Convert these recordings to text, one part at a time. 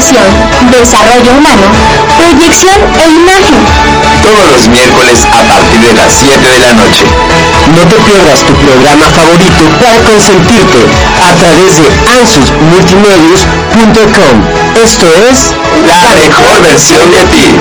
educación, desarrollo humano, proyección e imagen. Todos los miércoles a partir de las 7 de la noche. No te pierdas tu programa favorito para consentirte a través de ansusmultimedios.com. Esto es La mejor versión de ti.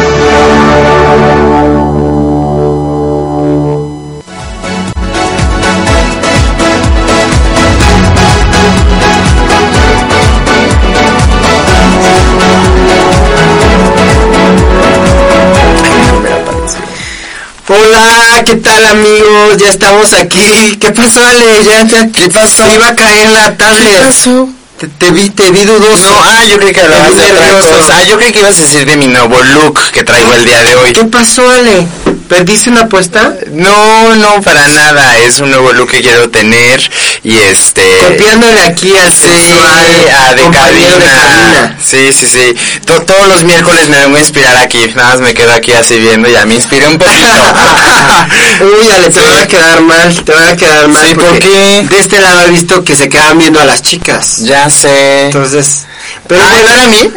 Tal amigos? Ya estamos aquí. ¿Qué pasó, Ale? ¿Ya, ya, ¿Qué pasó? Iba a caer la tablet. ¿Qué pasó? Te, te vi, te vi dudoso. No, ah, yo creí que hablabas de otra cosa. Ah, yo creí que ibas a decir de mi nuevo look que traigo el día de hoy. ¿Qué pasó, Ale? ¿Perdiste una apuesta? No, no, para nada. Es un nuevo look que quiero tener y este... Copiándole aquí al Sí, sexual a de cabina. de cabina. Sí, sí, sí. To- todos los miércoles me vengo a inspirar aquí. Nada más me quedo aquí así viendo y ya me inspiré un poquito. Uy, Ale, te Sí. van a quedar mal, te van a quedar mal. Sí, ¿por porque qué? De este lado he visto que se quedan viendo a las chicas. ya sé. Entonces, pero Ay, bueno, ¿no era a mí?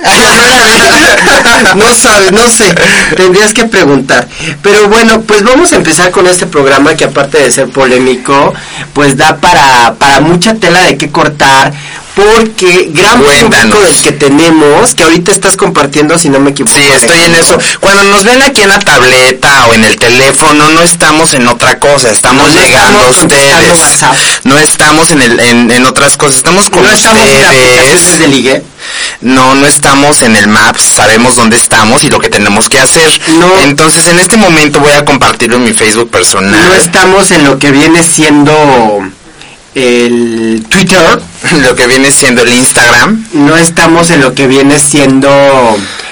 no sabes, no sé, tendrías que preguntar. Pero bueno, pues vamos a empezar con este programa que aparte de ser polémico, pues da para, para mucha tela de qué cortar, porque gran Cuéntanos. público del que tenemos, que ahorita estás compartiendo, si no me equivoco. Sí, estoy en eso. Cuando nos ven aquí en la tableta o en el teléfono, no estamos en otra cosa, estamos No llegando a estamos ustedes. No estamos en, el, en, en otras cosas, estamos con No estamos en aplicaciones ustedes. de ligue. No, no estamos en el Maps, sabemos dónde estamos y lo que tenemos que hacer. No. Entonces, en este momento voy a compartirlo en mi Facebook personal. No estamos en lo que viene siendo el Twitter. Lo que viene siendo el Instagram. No estamos en lo que viene siendo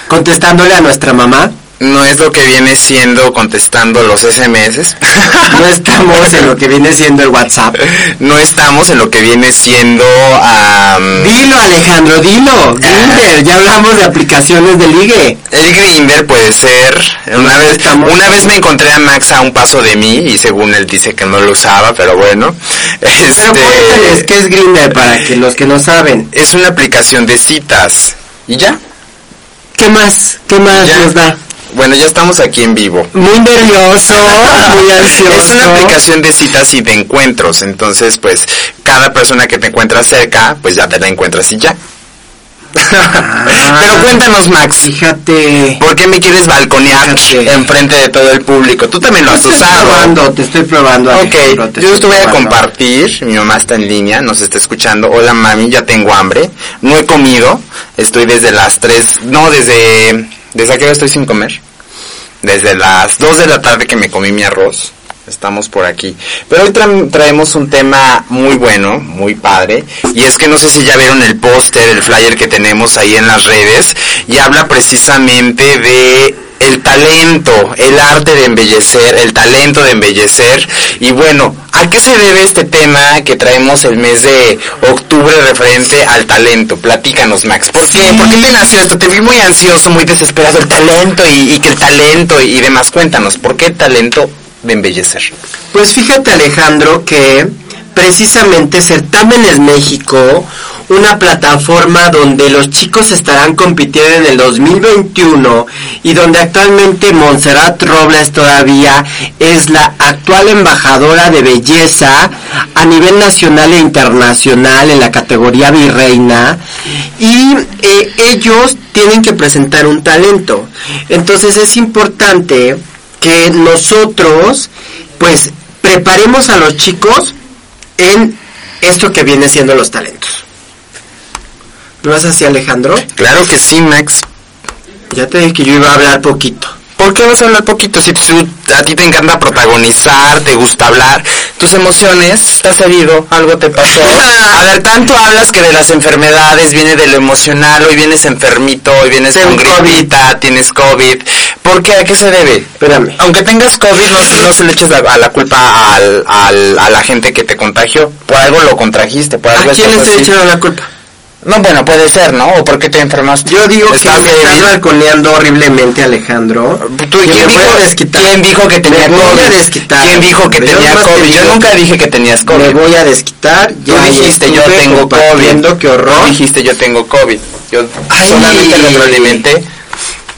contestándole a nuestra mamá. No es lo que viene siendo contestando los SMS. No estamos en lo que viene siendo el WhatsApp. no estamos en lo que viene siendo... am, Dilo Alejandro, dilo. Grinder, ya hablamos de aplicaciones de ligue. El Grinder puede ser. Una vez, Estamos- una vez me encontré a Max a un paso de mí y según él dice que no lo usaba, pero bueno. Pero Este, qué es Grinder para que los que no saben. es una aplicación de citas. ¿Y ya? ¿Qué más? ¿Qué más Ya. nos da? Bueno, ya estamos aquí en vivo. Muy nervioso, muy ansioso. Es una aplicación de citas y de encuentros, entonces pues cada persona que te encuentras cerca, pues ya te la encuentras y ya. Pero cuéntanos Max, Fíjate. ¿por qué me quieres balconear enfrente de todo el público? Tú también lo has Te estoy usado. probando, te estoy probando. Ok, yo estoy te voy a compartir, mi mamá está en línea, nos está escuchando. Hola mami, ya tengo hambre, no he comido, estoy desde las 3, no, desde, ¿desde qué hora estoy sin comer? Desde las 2 de la tarde que me comí mi arroz, estamos por aquí. Pero hoy tra- traemos un tema muy bueno, muy padre, y es que no sé si ya vieron el póster, el flyer que tenemos ahí en las redes, y habla precisamente de el talento, el arte de embellecer, el talento de embellecer. Y bueno, ¿a qué se debe este tema que traemos el mes de octubre referente al talento? Platícanos, Max. ¿Por qué? ¿Por qué te nació esto? Te vi muy ansioso, muy desesperado, el talento y, y que el talento y, y demás. Cuéntanos, ¿por qué talento de embellecer? Pues fíjate Alejandro que precisamente Certámenes México, una plataforma donde los chicos estarán compitiendo en el 2021 y donde actualmente Montserrat Robles todavía es la actual embajadora de belleza a nivel nacional e internacional en la categoría virreina y eh, ellos tienen que presentar un talento. Entonces es importante que nosotros pues preparemos a los chicos en esto que viene siendo los talentos. ¿No es así Alejandro? Claro que sí, Max. Ya te dije que yo iba a hablar poquito. ¿Por qué vas a hablar poquito? Si tú- a ti te encanta protagonizar, te gusta hablar, tus emociones, ¿estás herido? ¿Algo te pasó? A ver, tanto hablas que de las enfermedades, viene de lo emocional, hoy vienes enfermito, hoy vienes con COVID. gripita, tienes COVID. ¿Por qué? ¿A qué se debe? Espérame. Aunque tengas COVID, no, no se le eches la, a la culpa al, al- a la gente que te contagió. Por algo lo contrajiste, por ¿A algo quién le estás estoy echando la culpa? No, bueno, puede ser, ¿no? ¿O por qué te enfermaste? Yo digo que ¿Estás me estás balconeando horriblemente Alejandro. ¿Tú, Que ¿quién, me dijo, voy a desquitar. quién dijo que tenía Me voy a COVID? desquitar. ¿Quién dijo que Pero tenía COVID? Yo digo- nunca dije que tenías COVID. Me voy a desquitar. Tú Ya dijiste yo tengo COVID. qué horror. Tú dijiste yo tengo COVID. Yo Ay. solamente retroalimenté.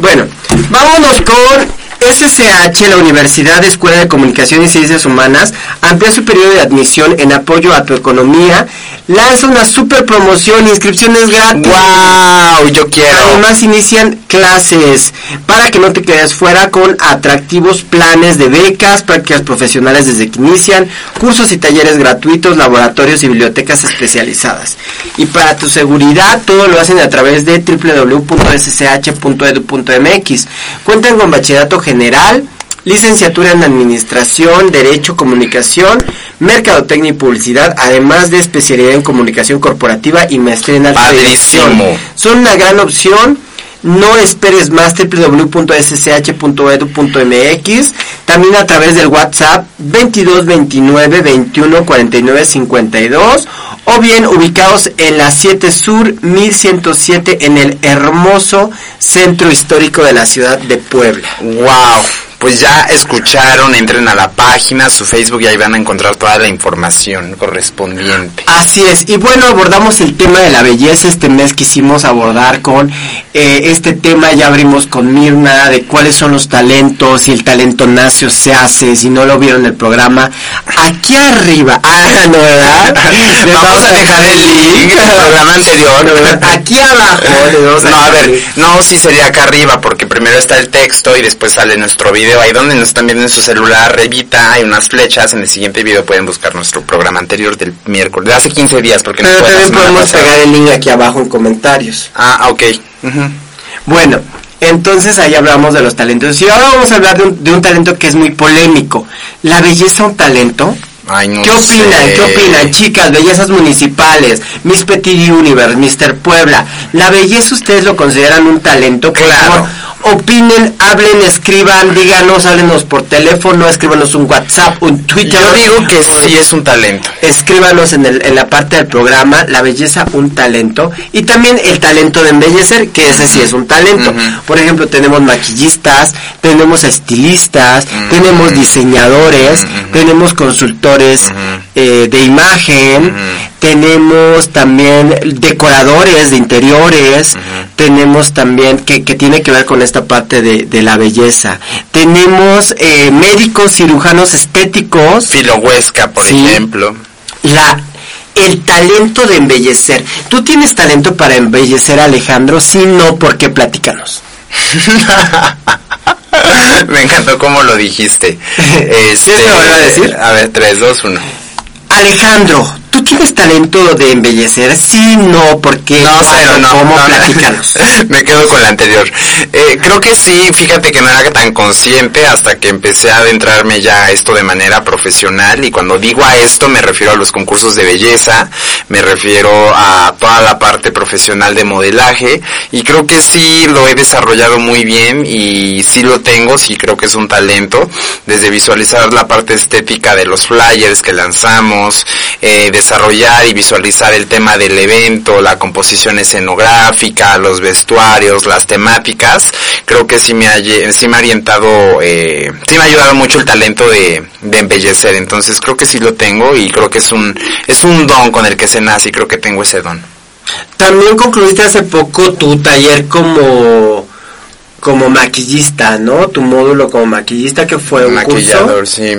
Bueno, vámonos con SSH, la Universidad Escuela de Comunicación y Ciencias Humanas, amplía su periodo de admisión en apoyo a tu economía, lanza una super promoción, inscripciones gratis. ¡Wow! Yo quiero. Además inician clases para que no te quedes fuera con atractivos planes de becas, prácticas profesionales desde que inician, cursos y talleres gratuitos, laboratorios y bibliotecas especializadas. Y para tu seguridad todo lo hacen a través de www.ssh.edu.mx. Cuentan con bachillerato general, licenciatura en Administración, Derecho, Comunicación, Mercadotecnia y Publicidad, además de especialidad en Comunicación Corporativa y maestría en. Dirección. Son una gran opción. No esperes más www.ssh.edu.mx también a través del WhatsApp 22 29 21 49 52 o bien ubicados en la 7 Sur 1107 en el hermoso centro histórico de la ciudad de Puebla. ¡Wow! Pues ya escucharon, entren a la página, su Facebook y ahí van a encontrar toda la información correspondiente. Así es, y bueno, abordamos el tema de la belleza este mes, quisimos abordar con eh, este tema, ya abrimos con Mirna, de cuáles son los talentos, si el talento nace o se hace, si no lo vieron en el programa, aquí arriba, ah, no, ¿verdad? Vamos a dejar el link del programa anterior. Aquí abajo, No, a ver, no, sí sería acá arriba, porque primero está el texto y después sale nuestro video. Ahí donde nos están viendo en su celular, arribita, hay unas flechas. En el siguiente video pueden buscar nuestro programa anterior del miércoles, de hace 15 días, porque no fue también podemos pasada. pegar el link aquí abajo en comentarios. Ah, ok. Bueno, entonces ahí hablamos de los talentos. Y ahora vamos a hablar de un, de un talento que es muy polémico. ¿La belleza un talento? Ay, no ¿Qué opinan? sé. ¿Qué opinan, chicas? Bellezas municipales, Miss Petit Universe, Mr. Puebla. ¿La belleza ustedes lo consideran un talento? Claro. Opinen, hablen, escriban, díganos, háblenos por teléfono, escríbanos un WhatsApp, un Twitter. Yo digo que sí es un talento. Escríbanos en, el- en la parte del programa La belleza, un talento. Y también el talento de embellecer, que ese sí es un talento. Por ejemplo, tenemos maquillistas, tenemos estilistas, tenemos diseñadores, tenemos consultores eh, de imagen, tenemos también decoradores de interiores, tenemos también que, que tiene que ver con esta parte de, de la belleza. Tenemos eh, médicos, cirujanos estéticos. Filo Huesca, por Sí. ejemplo. la el talento de embellecer. ¿Tú tienes talento para embellecer, Alejandro? Si no, ¿por qué platícanos? Me encantó cómo lo dijiste. Este, ¿Quieres que lo vuelva a decir? A ver, 3, 2, 1. Alejandro, ¿tú tienes talento de embellecer? Sí, no, ¿por qué? No, cero, no. ¿Cómo? no, no. Platícanos. Me quedo con la anterior. Eh, creo que sí, fíjate que no era tan consciente hasta que empecé a adentrarme ya a esto de manera profesional y cuando digo a esto me refiero a los concursos de belleza, me refiero a toda la parte profesional de modelaje y creo que sí lo he desarrollado muy bien y sí lo tengo, sí creo que es un talento, desde visualizar la parte estética de los flyers que lanzamos, eh, desarrollar y visualizar el tema del evento, la composición escenográfica, los vestuarios, las temáticas, creo que sí me ha, sí me ha orientado, eh, sí me ha ayudado mucho el talento de, de embellecer, entonces creo que sí lo tengo y creo que es un, es un don con el que se nace y creo que tengo ese don. También concluiste hace poco tu taller como como maquillista, ¿no? Tu módulo como maquillista que fue un maquillador, curso. sí.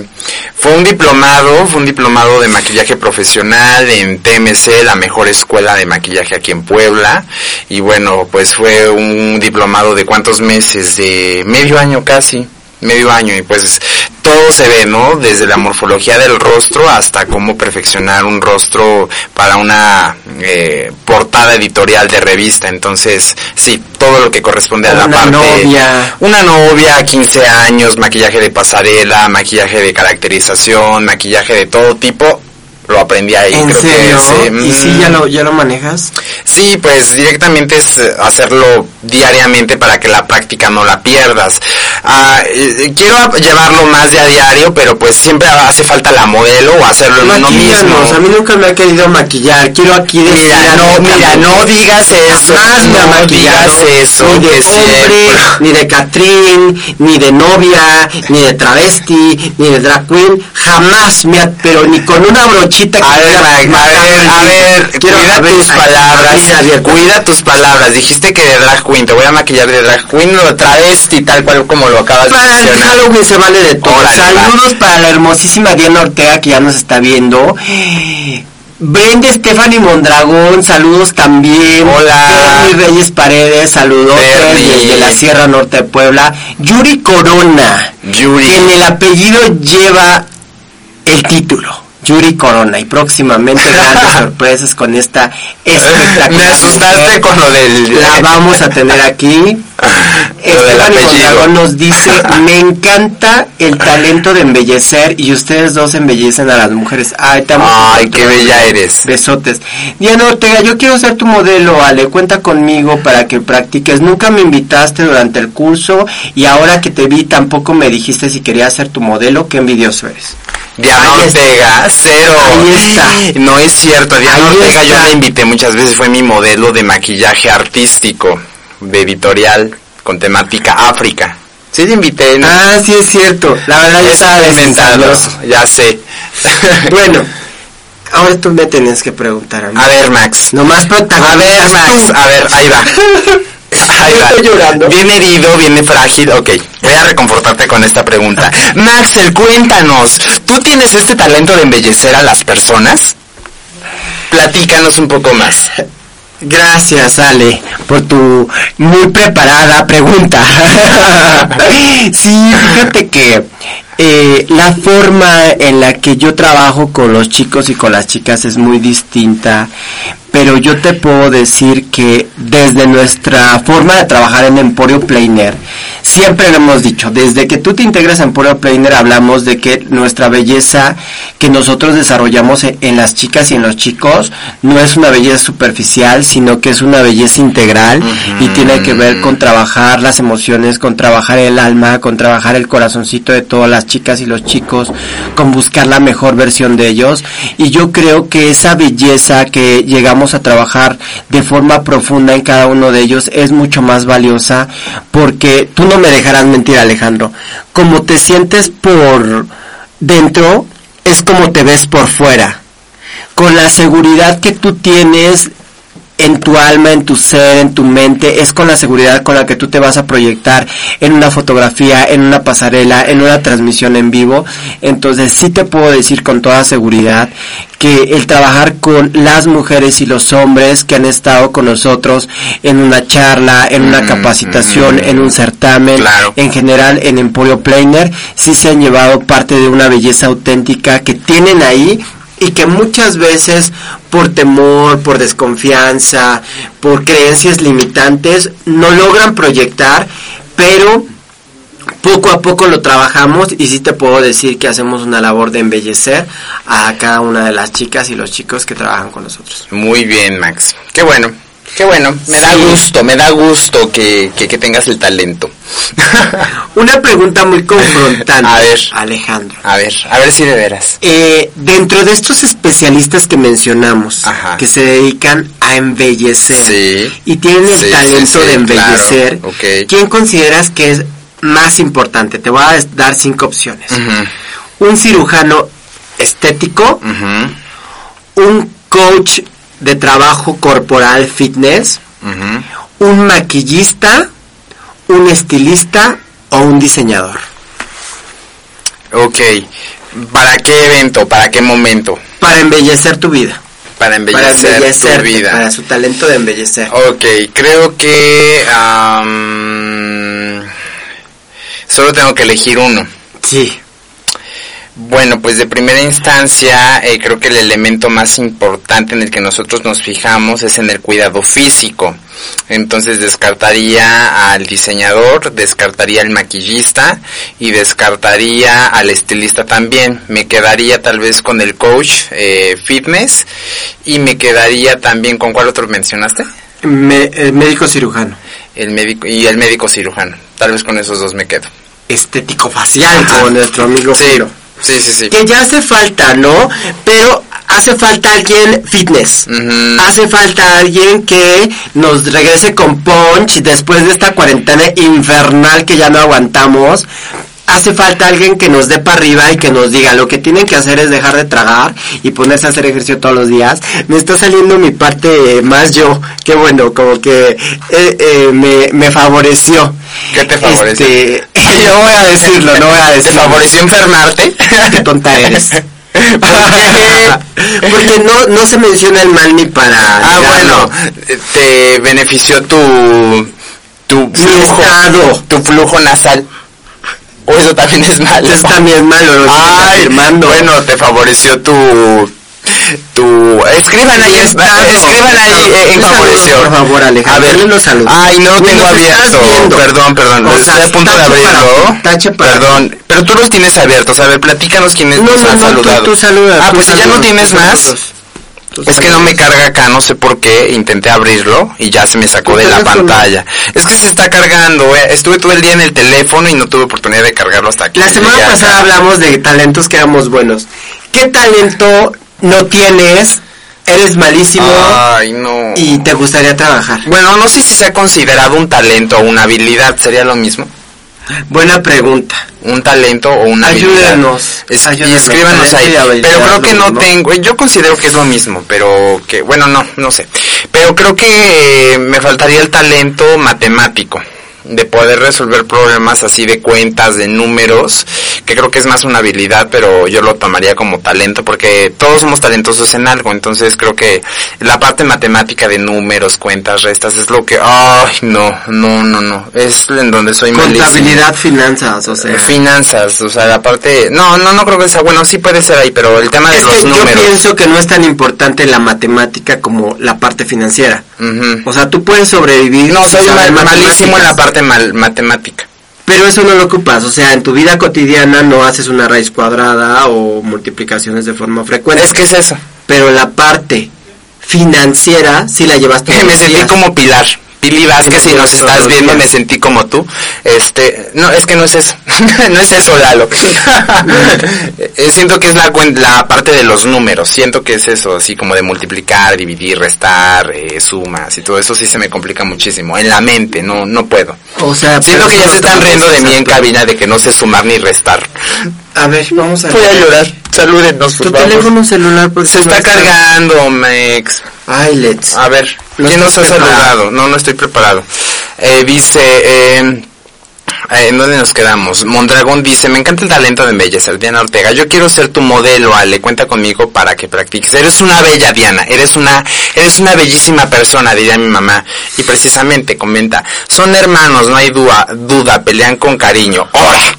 Fue un diplomado, fue un diplomado de maquillaje profesional en TMC, la mejor escuela de maquillaje aquí en Puebla. Y bueno, pues fue un diplomado de cuántos meses, de medio año casi, medio año. Y pues todo se ve, ¿no? Desde la morfología del rostro hasta cómo perfeccionar un rostro para una eh, portada editorial de revista. Entonces, sí, todo lo que corresponde a la Una parte novia. una novia, 15 años, maquillaje de pasarela, maquillaje de caracterización, maquillaje de todo tipo, lo aprendí ahí. ¿En creo serio? que sí. ¿Y si ya lo, ya lo manejas? Sí, pues directamente es hacerlo diariamente para que la práctica no la pierdas. Ah, eh, quiero llevarlo más de a diario, pero pues siempre hace falta la modelo o hacerlo en uno mismo. A mí nunca me ha querido maquillar. Quiero aquí decir Mira, no, mira, no digas eso. Jamás me ha no maquillado. digas eso. Ni de hombre, ni de Catrín, ni de novia, ni de travesti, ni de drag queen. Jamás me ha, pero ni con una brochita A ver, a ver, a ver, Quiero- cuida ver, tus palabras, cuida tus palabras. Dijiste que de drag queen, te voy a maquillar de drag queen o travesti, tal cual como lo acabas de Para el mencionar. Halloween se vale de todo. Órale, Saludos para la hermosísima Diana Ortega que ya nos está viendo. Brenda Stephanie Mondragón, saludos también. Hola. Bernie Reyes Paredes, saludos desde la Sierra Norte de Puebla. Yuri Corona, Yuri. que en el apellido lleva el título. Yuri Corona y próximamente grandes sorpresas con esta espectacular. Me asustaste con lo del... La vamos a tener aquí. Esteban. Mondragón nos dice, me encanta el talento de embellecer y ustedes dos embellecen a las mujeres. Ay, te amo. Ay, qué bella eres. Besotes. Diana Ortega, yo quiero ser tu modelo, Ale. Cuenta conmigo para que practiques. Nunca me invitaste durante el curso y ahora que te vi tampoco me dijiste si querías ser tu modelo. Qué envidioso eres. Diana Ahí está. Ortega, cero. Ahí está. No es cierto, Diana Ahí Ortega yo la invité muchas veces, fue mi modelo de maquillaje artístico, de editorial, con temática África. Sí, te invité. ¿no? Ah, sí es cierto. La verdad yo Es estaba ya sé. Bueno, ahora tú me tenías que preguntar a mí. A ver, Max. Nomás A protagonizas ver, Max, a ver, ahí va. Ahí va. Estoy llorando. Viene herido, viene frágil. Ok, voy a reconfortarte con esta pregunta. Maxel, cuéntanos, ¿tú tienes este talento de embellecer a las personas? Platícanos un poco más. Gracias, Ale, por tu muy preparada pregunta. sí, fíjate que eh, la forma en la que yo trabajo con los chicos y con las chicas es muy distinta, pero yo te puedo decir que desde nuestra forma de trabajar en Emporio Plainer, siempre lo hemos dicho, desde que tú te integras a Emporio Plainer hablamos de que nuestra belleza que nosotros desarrollamos en, en las chicas y en los chicos no es una belleza superficial, sino que es una belleza integral y tiene que ver con trabajar las emociones, con trabajar el alma, con trabajar el corazoncito de todas las chicas y los chicos, con buscar la mejor versión de ellos. Y yo creo que esa belleza que llegamos a trabajar de forma profunda en cada uno de ellos es mucho más valiosa porque tú no me dejarás mentir Alejandro, como te sientes por dentro es como te ves por fuera. Con la seguridad que tú tienes en tu alma, en tu ser, en tu mente, es con la seguridad con la que tú te vas a proyectar en una fotografía, en una pasarela, en una transmisión en vivo. Entonces sí te puedo decir con toda seguridad que el trabajar con las mujeres y los hombres que han estado con nosotros en una charla, en una Mm, capacitación, mm, en un certamen, claro. en general en Emporio Plainer, sí se han llevado parte de una belleza auténtica que tienen ahí y que muchas veces por temor, por desconfianza, por creencias limitantes, no logran proyectar, pero poco a poco lo trabajamos y sí te puedo decir que hacemos una labor de embellecer a cada una de las chicas y los chicos que trabajan con nosotros. Muy bien, Max. Qué bueno. Qué bueno. Me da gusto, me da gusto que, que, que tengas el talento. Una pregunta muy confrontante, A ver. Alejandro. a ver, a ver si de veras. Eh, dentro de estos especialistas que mencionamos, Ajá. que se dedican a embellecer Sí. y tienen el Sí, talento de embellecer, claro. ¿quién consideras que es más importante? Te voy a dar cinco opciones. Un cirujano estético, un coach de trabajo corporal fitness, un maquillista, un estilista o un diseñador. Ok. ¿Para qué evento? ¿Para qué momento? Para embellecer tu vida. Para Para embellecer embellecer tu vida. para su talento de embellecer. Ok, creo que... solo tengo que elegir uno. Sí. Bueno, pues de primera instancia, eh, creo que el elemento más importante en el que nosotros nos fijamos es en el cuidado físico. Entonces descartaría al diseñador, descartaría al maquillista y descartaría al estilista también. Me quedaría tal vez con el coach eh, fitness y me quedaría también con cuál otro mencionaste? Me- el médico cirujano. El médico y el médico cirujano. Tal vez con esos dos me quedo. Estético facial, como nuestro amigo Sí. Sí, sí, sí. Que ya hace falta, ¿no? Pero hace falta alguien fitness. Hace falta alguien que nos regrese con punch después de esta cuarentena infernal que ya no aguantamos. Hace falta alguien que nos dé para arriba y que nos diga lo que tienen que hacer es dejar de tragar y ponerse a hacer ejercicio todos los días. Me está saliendo mi parte eh, más yo, qué bueno, como que eh, eh, me, me favoreció. ¿Qué te favoreció? Este, no voy a decirlo, no voy a ¿Te decirlo. favoreció enfermarte? Qué tonta eres. Porque no, no se menciona el mal ni para... Ah, bueno, te benefició tu tu Mi estado. tu flujo nasal. O eso también es malo. Eso también es malo, lo estoy Ay, afirmando. bueno, te favoreció tu tu escriban ahí, es- escriban ahí eh, en favoreció. por favor, Alejandro, A ver, unos saludos. Ay, no lo tengo los abierto. Perdón, perdón, O estoy sea, a punto de abrirlo. tache para perdón, pero tú los tienes abiertos. A ver, platícanos quiénes No, nos no, han no, saludado. tú saluda, ah, tú pues si ya no tienes más. Es que no me carga acá, no sé por qué, intenté abrirlo y ya se me sacó de la pantalla. Es que se está cargando, eh. estuve todo el día en el teléfono y no tuve oportunidad de cargarlo hasta aquí. La semana Ya, pasada hablamos de talentos que éramos buenos. ¿Qué talento no tienes? Eres malísimo Ay, no. y te gustaría trabajar. Bueno, no sé si se ha considerado un talento o una habilidad, sería lo mismo. Buena pregunta. Un talento o una. Ayúdenos, Es- y ayúdenos, escríbanos talento ahí. y Pero creo que no, ¿no? tengo, yo considero que es lo mismo, pero que, bueno, no, no sé. Pero creo que eh, me faltaría el talento matemático de poder resolver problemas así de cuentas, de números, que creo que es más una habilidad, pero yo lo tomaría como talento porque todos somos talentosos en algo, entonces creo que la parte matemática de números, cuentas, restas es lo que, ay, no, no, no, no, es en donde soy malísimo. Contabilidad, finanzas, o sea. Finanzas, o sea, la parte... No, no, no creo que sea... Bueno, sí puede ser ahí, pero el tema de Es los que yo números... pienso que no es tan importante la matemática como la parte financiera. O sea, tú puedes sobrevivir. No, soy mal- malísimo en la matemáticas. Parte mal- matemática. Pero eso no lo ocupas, o sea, en tu vida cotidiana no haces una raíz cuadrada o multiplicaciones de forma frecuente. Es que es eso. Pero la parte financiera sí la llevas todos me los sentí días. como Pilar. Pili Vázquez, si nos estás viendo, me sentí como tú. Este, no, es que no es eso. no es eso, Lalo. Eh, siento que es la, la parte de los números. Siento que es eso, así como de multiplicar, dividir, restar, eh, sumas y todo eso sí se me complica muchísimo. En la mente, no, no puedo. O sea, Siento que ya se están riendo de mí en cabina de que no sé sumar ni restar. A ver, vamos a Voy a llorar. Salúdenos, Tu teléfono celular porque Se está cargando, Mex. Ay, Let's. A ver, No ¿quién nos ha saludado? No, no estoy preparado. Eh, dice, eh, eh, ¿en dónde nos quedamos? Mondragón dice, me encanta el talento de embellecer. Diana Ortega, yo quiero ser tu modelo, Ale, cuenta conmigo para que practiques. Eres una bella, Diana, eres una, eres una bellísima persona, diría mi mamá. Y precisamente comenta, son hermanos, no hay duda, duda, pelean con cariño. ¡Ahora!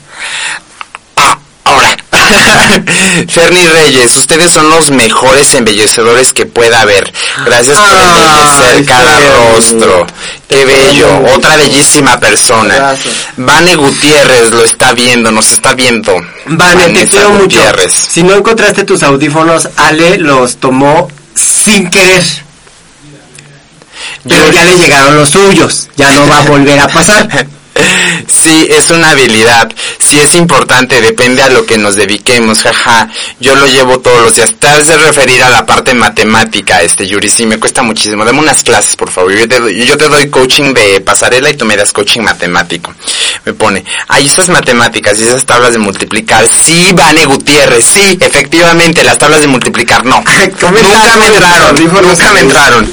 Ferni Reyes, ustedes son los mejores embellecedores que pueda haber. Gracias por Ay, embellecer cada rostro. Qué bello, otra bellísima persona. Gracias. Vane Gutiérrez lo está viendo, nos está viendo. Vale, te Vanessa quiero mucho. Si no encontraste tus audífonos, Ale los tomó sin querer. Pero Yo- ya le llegaron los suyos. Ya no va a volver a pasar. Sí, es una habilidad. Sí es importante, depende a lo que nos dediquemos, jaja. Yo lo llevo todos los días. Te has de referir a la parte matemática, este Yuri, sí, me cuesta muchísimo. Dame unas clases, por favor. Yo te, doy- yo te doy coaching de pasarela y tú me das coaching matemático. Me pone, hay esas matemáticas y esas tablas de multiplicar. Sí, Vane Gutiérrez, sí, efectivamente, las tablas de multiplicar, no. Nunca me entraron, nunca me entraron.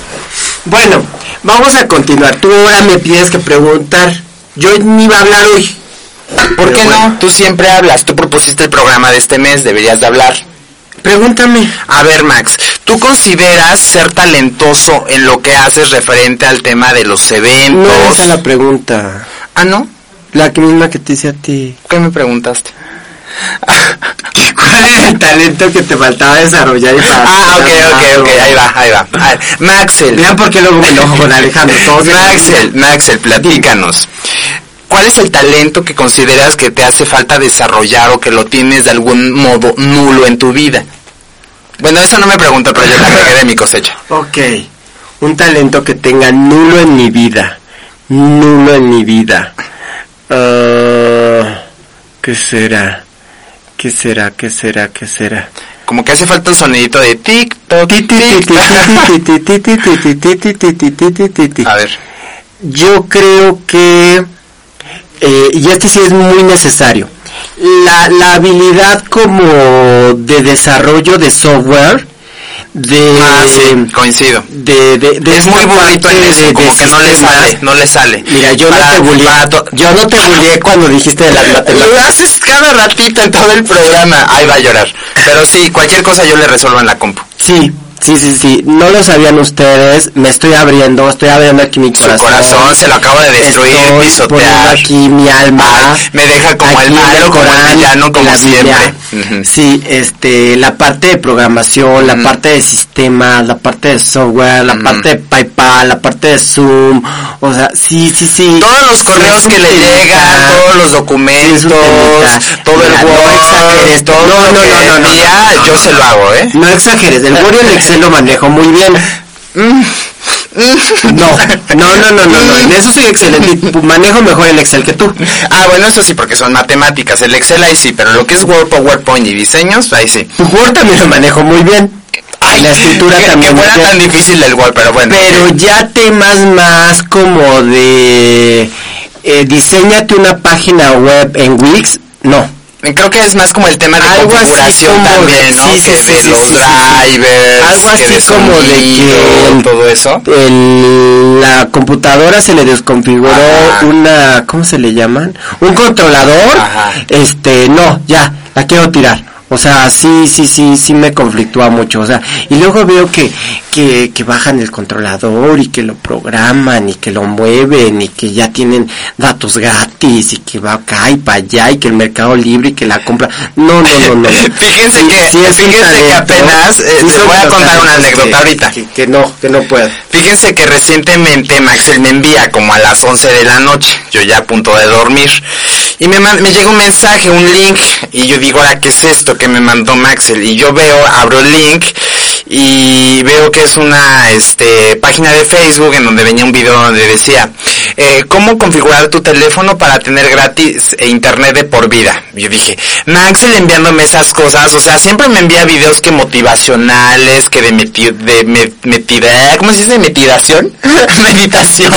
Bueno, vamos a continuar. Tú ahora me pides que preguntar. Yo ni iba a hablar hoy. ¿Por Pero qué bueno. no? Tú siempre hablas, tú propusiste el programa de este mes, deberías de hablar. Pregúntame. A ver, Max, ¿tú consideras ser talentoso en lo que haces referente al tema de los eventos? No esa es la pregunta. Ah, ¿no? La que misma que te hice a ti. ¿Qué me preguntaste? ¿Cuál era el talento que te faltaba desarrollar y para Ah, ok, ok, ok, ahí va, ahí va. Maxel, Vean por qué luego me enojo con Alejandro. Maxel, Maxel, platícanos. ¿Cuál es el talento que consideras que te hace falta desarrollar o que lo tienes de algún modo nulo en tu vida? Bueno, eso no me pregunto, pero yo la pegué de mi cosecha. Ok, un talento que tenga nulo en mi vida. Nulo en mi vida. Uh, ¿Qué será? ¿Qué será? ¿Qué será? ¿Qué será? Como que hace falta un sonidito de TikTok. A ver. Yo creo que eh, y este sí es muy necesario, la, la habilidad como de desarrollo de software, de... Ah, sí, coincido. De, de, de Es muy burrito en eso, de- como que no le sale, no le sale. Mira, yo Para- no te to- yo no te bullié cuando dijiste de las Lo matemáticas. haces cada ratito en todo el programa. Ahí va a llorar. Pero sí, cualquier cosa yo le resuelvo en la compu. Sí, sí, sí, sí. No lo sabían ustedes. Me estoy abriendo, estoy abriendo aquí mi Su corazón. corazón se lo acabo de destruir, Estoy pisotear. aquí mi alma. Ay, me deja como Aquí el malo, como el Corán, villano, como la siempre. Sí, este, la parte de programación, la parte de sistemas, la parte de software, la parte de PayPal, la parte de Zoom. O sea, sí, sí, sí. Todos los correos que le llegan, todos los documentos, todo el Mira, no Word, exageres, todo no, no, no, no, no, envía, no, no, yo se lo hago, ¿eh? No exageres, el Word y el Lo manejo muy bien. No, no, no, no, no, no, en eso soy excelente. Manejo mejor el Excel que tú. Ah, bueno, eso sí, porque son matemáticas. El Excel ahí sí, pero lo que es Word, PowerPoint y diseños, ahí sí. Word también lo manejo muy bien. Ay, la escritura que, también. Que fuera tan difícil el Word, pero bueno. Pero ya temas más como de eh, diseñate una página web en Wix, no. Creo que es más como el tema de Algo configuración como también, ¿no? sí, que sí, de los drivers, Algo que así de como de que- todo eso. El, la computadora se le desconfiguró Ajá. una, ¿cómo se le llaman? Un controlador. Ajá. Este, no, ya, la quiero tirar. O sea, sí, sí, sí, sí me conflictúa mucho. O sea, y luego veo que, que, que bajan el controlador y que lo programan y que lo mueven y que ya tienen datos gratis y que va acá y para allá y que el mercado libre y que la compra. No, no, no, no. Fíjense Sí, que, sí fíjense que apenas, eh, Sí les voy a contar una anécdota que- ahorita. Que, que no, que no puedo. Fíjense que recientemente Maxel me envía como a las 11 de la noche, yo ya a punto de dormir, y me, me llega un mensaje, un link, y yo digo, ahora, ¿qué es esto que me mandó Maxel? Y yo veo, abro el link, y veo que es una este, página de Facebook en donde venía un video donde decía, eh, ¿cómo configurar tu teléfono para tener gratis e internet de por vida? Yo dije, Maxel enviándome esas cosas, o sea, siempre me envía videos que motivacionales, que de meti de me- metida, ¿cómo se dice? Metidación, meditación.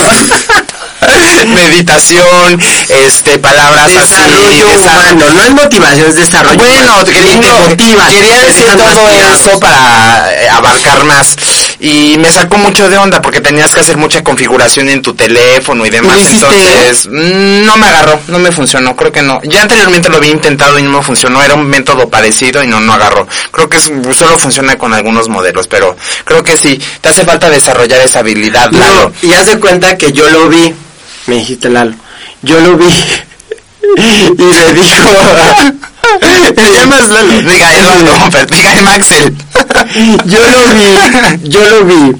meditación, este, palabras así, Desarrollo desa- humano, no es motivación, es desarrollo bueno, humano. queriendo, te motiva, quería decir todo eso para eh, abarcar más. Y me sacó mucho de onda porque tenías que hacer mucha configuración en tu teléfono y demás. Entonces, mm, no me agarró, no me funcionó, creo que no. Ya anteriormente lo había intentado y no me funcionó, era un método parecido y no, no agarró. Creo que es- solo funciona con algunos modelos, pero creo que sí, te hace falta desarrollar esa habilidad. No, y haz de cuenta que yo lo vi, me dijiste Lalo, yo lo vi y me dijo, Te llamas Lalo. Diga Eduardo, pero diga Maxel. yo lo vi, yo lo vi.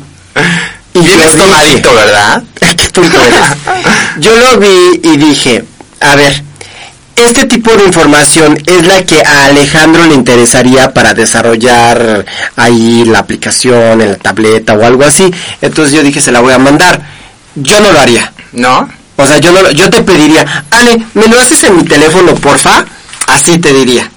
Y Vienes dije- tomadito, ¿verdad? Qué eres. Yo lo vi y dije, a ver, este tipo de información es la que a Alejandro le interesaría para desarrollar ahí la aplicación en la tableta o algo así. Entonces yo dije, se la voy a mandar. Yo no lo haría. ¿No? O sea, yo no, yo te pediría, Ale, ¿me lo haces en mi teléfono, porfa? Así te diría.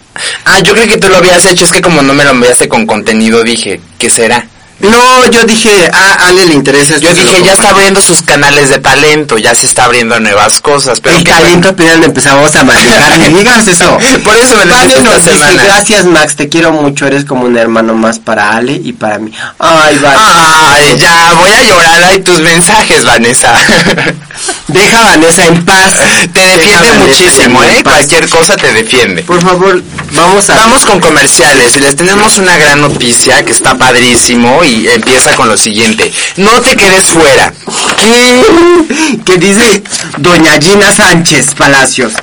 Ah, yo creo que tú lo habías hecho, es que como no me lo enviaste con contenido, dije, ¿qué será? No, yo dije, ah, a Ale le interesa. esto, Yo lo dije, ya está abriendo sus canales de talento, ya se está abriendo a nuevas cosas, pero el talento apenas le empezamos a manejar. Ni digas eso. Por eso me lo esta dice, gracias Max, te quiero mucho, eres como un hermano más para Ale y para mí. Ay. Ay, ya, voy a llorar ahí tus mensajes, Vanessa. Deja a Vanessa en paz. te defiende Vanessa muchísimo, ¿eh? Cualquier cosa te defiende. Por favor, vamos a... Vamos con comerciales y les tenemos una gran noticia que está padrísimo y empieza con lo siguiente. No te quedes fuera. ¿Qué? ¿Qué dice Doña Gina Sánchez Palacios?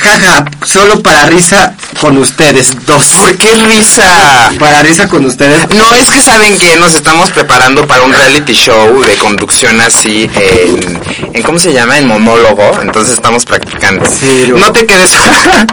Jaja, solo para risa con ustedes dos. ¿Por qué risa? Para risa con ustedes. No, es que saben que nos estamos preparando para un reality show de conducción así en, en ¿cómo se llama? En monólogo, entonces estamos practicando. No te quedes Ah,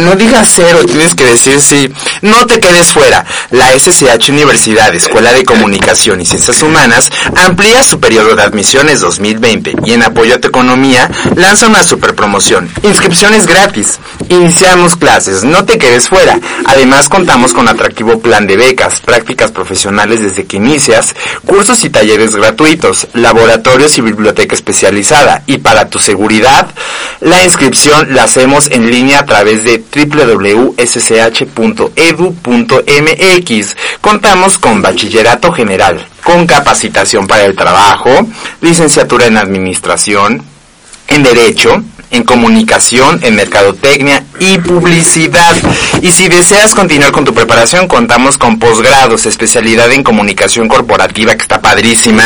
no digas cero, tienes que decir sí. No te quedes fuera. La SSH Universidad, Escuela de Comunicación y Ciencias Humanas, amplía su periodo de admisiones 2020 y en apoyo a tu economía lanza una super promoción. Inscripciones gratis. Iniciamos clases, no te quedes fuera. Además contamos con atractivo plan de becas, prácticas profesionales desde que inicias, cursos y talleres gratuitos, laboratorios y biblioteca especializada. Y para tu seguridad, la inscripción la hacemos en línea a través de www.ssh.edu.mx. Contamos con bachillerato general, con capacitación para el trabajo, licenciatura en administración, en derecho, en comunicación, en mercadotecnia y publicidad. Y si deseas continuar con tu preparación, contamos con posgrados, especialidad en comunicación corporativa, que está padrísima,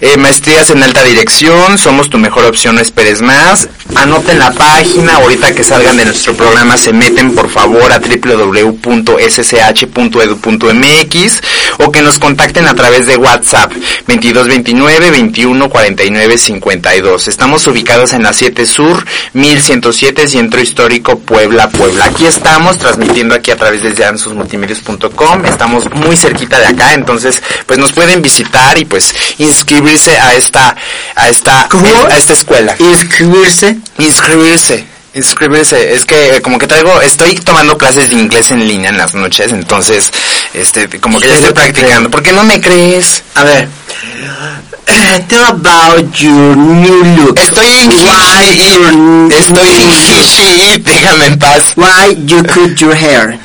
eh, maestrías en alta dirección, somos tu mejor opción, no esperes más. Anoten la página, ahorita que salgan de nuestro programa se meten por favor a www.ssh.edu.mx o que nos contacten a través de WhatsApp 2229 21 49 52. Estamos ubicados en la 7 Sur, 1107 Centro Histórico Puebla, Puebla. Aquí estamos transmitiendo aquí a través de ansusmultimedios.com. Estamos muy cerquita de acá, entonces pues nos pueden visitar y pues inscribirse a esta a esta a esta escuela. Inscribirse. Inscribirse. Inscribirse, es que eh, como que traigo, estoy tomando clases de inglés en línea en las noches, entonces, este, como que ya estoy practicando. ¿Por qué no me crees? A ver. Tell about your new look. Estoy en Why your estoy? Hishi, déjame en paz. Why you cut your hair?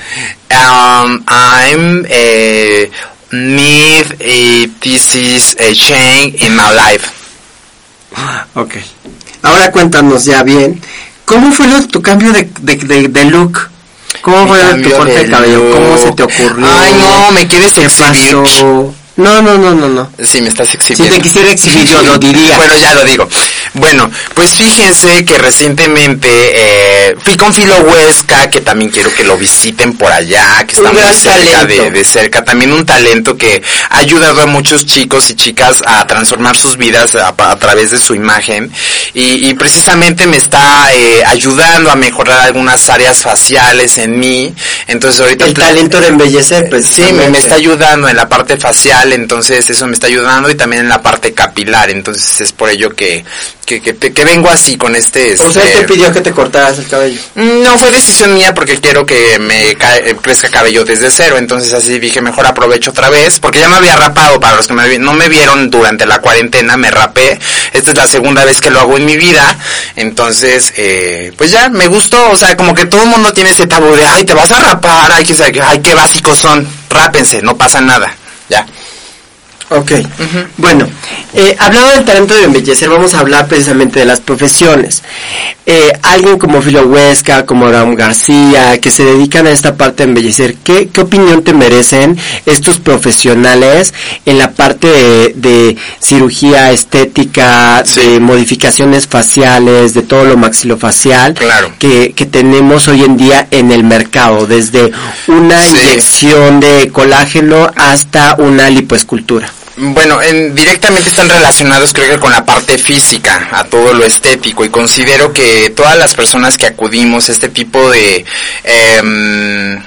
Um, I'm eh, need eh, this is a change in my life. Ok. Ahora cuéntanos ya bien. ¿Cómo fue lo- tu cambio de, de, de, de look? ¿Cómo fue tu corte de de cabello? ¿Cómo se te ocurrió? Ay, no, me quieres ¿Qué exhibir. pasó? No, no, no, no, no. Sí, me estás Si exhibiendo. te quisiera exhibir yo lo diría. Bueno, ya lo digo. Bueno, pues fíjense que recientemente eh, fui con Filo Huesca, que también quiero que lo visiten por allá, que está Un muy cerca de, cerca. También un talento que ha ayudado a muchos chicos y chicas a transformar sus vidas a, a través de su imagen. Y, y precisamente me está eh, ayudando a mejorar algunas áreas faciales en mí. Entonces ahorita... El talento de embellecer, pues. Sí, me, me está ayudando en la parte facial, entonces eso me está ayudando y también en la parte capilar, entonces es por ello que, que, que, que vengo así con este... O sea, él este- te pidió que te cortaras el cabello. no fue decisión mía porque quiero que me eh, crezca cabello desde cero, entonces así dije mejor aprovecho otra vez, porque ya me había rapado, para los que me no me vieron durante la cuarentena, me rapé, esta es la segunda vez que lo hago en mi vida, entonces eh, pues ya me gustó, o sea, como que todo el mundo tiene ese tabú de, ay, te vas a rapar, ay, que, ay, qué básicos son, rápense, no pasa nada, ya. Ok. Bueno, eh, hablando del talento de embellecer, vamos a hablar precisamente de las profesiones. Eh, alguien como Filo Huesca, como Abraham García, que se dedican a esta parte de embellecer, ¿qué, qué opinión te merecen estos profesionales en la parte de, de cirugía estética, de modificaciones faciales, de todo lo maxilofacial Claro. que, que tenemos hoy en día en el mercado, desde una Sí. inyección de colágeno hasta una lipoescultura? Bueno, en- directamente están relacionados creo que con la parte física, a todo lo estético y considero que todas las personas que acudimos a este tipo de em,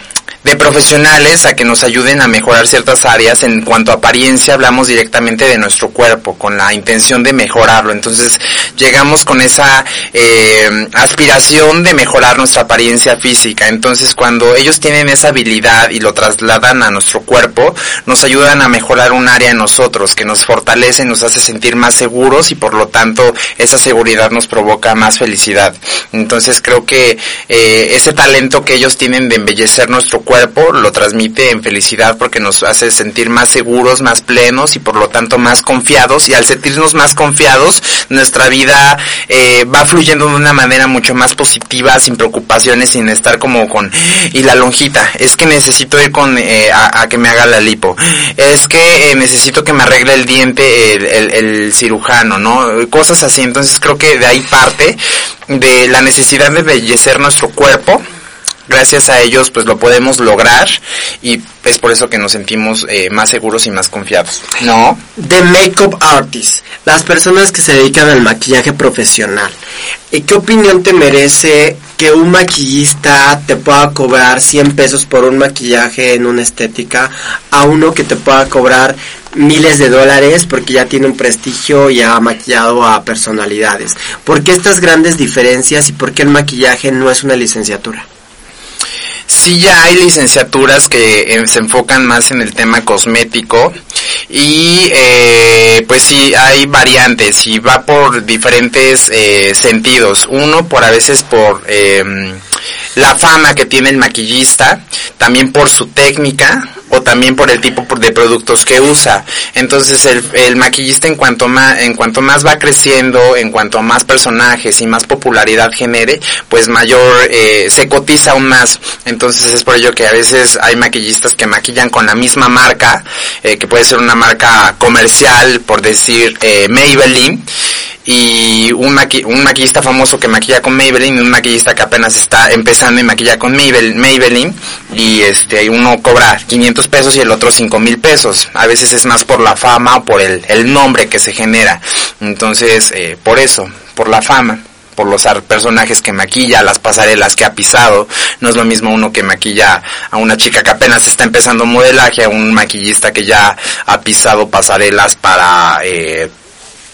de profesionales a que nos ayuden a mejorar ciertas áreas. En cuanto a apariencia hablamos directamente de nuestro cuerpo con la intención de mejorarlo. Entonces llegamos con esa eh, aspiración de mejorar nuestra apariencia física. Entonces cuando ellos tienen esa habilidad y lo trasladan a nuestro cuerpo nos ayudan a mejorar un área en nosotros que nos fortalece nos hace sentir más seguros y por lo tanto esa seguridad nos provoca más felicidad. Entonces creo que eh, ese talento que ellos tienen de embellecer nuestro cuerpo lo transmite en felicidad porque nos hace sentir más seguros, más plenos y por lo tanto más confiados. Y al sentirnos más confiados nuestra vida eh, va fluyendo de una manera mucho más positiva, sin preocupaciones, sin estar como con y la lonjita, es que necesito ir con eh, a, que me haga la lipo, es que eh, necesito que me arregle el diente el, el- el cirujano, ¿no? Cosas así, entonces creo que de ahí parte de la necesidad de embellecer nuestro cuerpo gracias a ellos pues lo podemos lograr y es por eso que nos sentimos eh, más seguros y más confiados. ¿No? The Makeup Artist, las personas que se dedican al maquillaje profesional. ¿Y qué opinión te merece que un maquillista te pueda cobrar 100 pesos por un maquillaje en una estética a uno que te pueda cobrar miles de dólares porque ya tiene un prestigio y ha maquillado a personalidades? ¿Por qué estas grandes diferencias y por qué el maquillaje no es una licenciatura? Sí ya hay licenciaturas que eh, se enfocan más en el tema cosmético y eh, pues sí hay variantes y va por diferentes eh, sentidos. Uno por a veces por eh, la fama que tiene el maquillista, también por su técnica o también por el tipo de productos que usa. Entonces el, maquillista en cuanto más en cuanto más va creciendo, en cuanto más personajes y más popularidad genere, pues mayor eh, se cotiza aún más. Entonces es por ello que a veces hay maquillistas que maquillan con la misma marca, eh, que puede ser una marca comercial, por decir eh, Maybelline y un, maqui un maquillista famoso que maquilla con Maybelline un maquillista que apenas está empezando y maquilla con Maybelline y este uno cobra 500 pesos y el otro 5 mil pesos. A veces es más por la fama o por el, el nombre que se genera. Entonces, eh, por eso, por la fama por los personajes que maquilla, las pasarelas que ha pisado. No es lo mismo uno que maquilla a una chica que apenas está empezando modelaje, a un maquillista que ya ha pisado pasarelas para eh,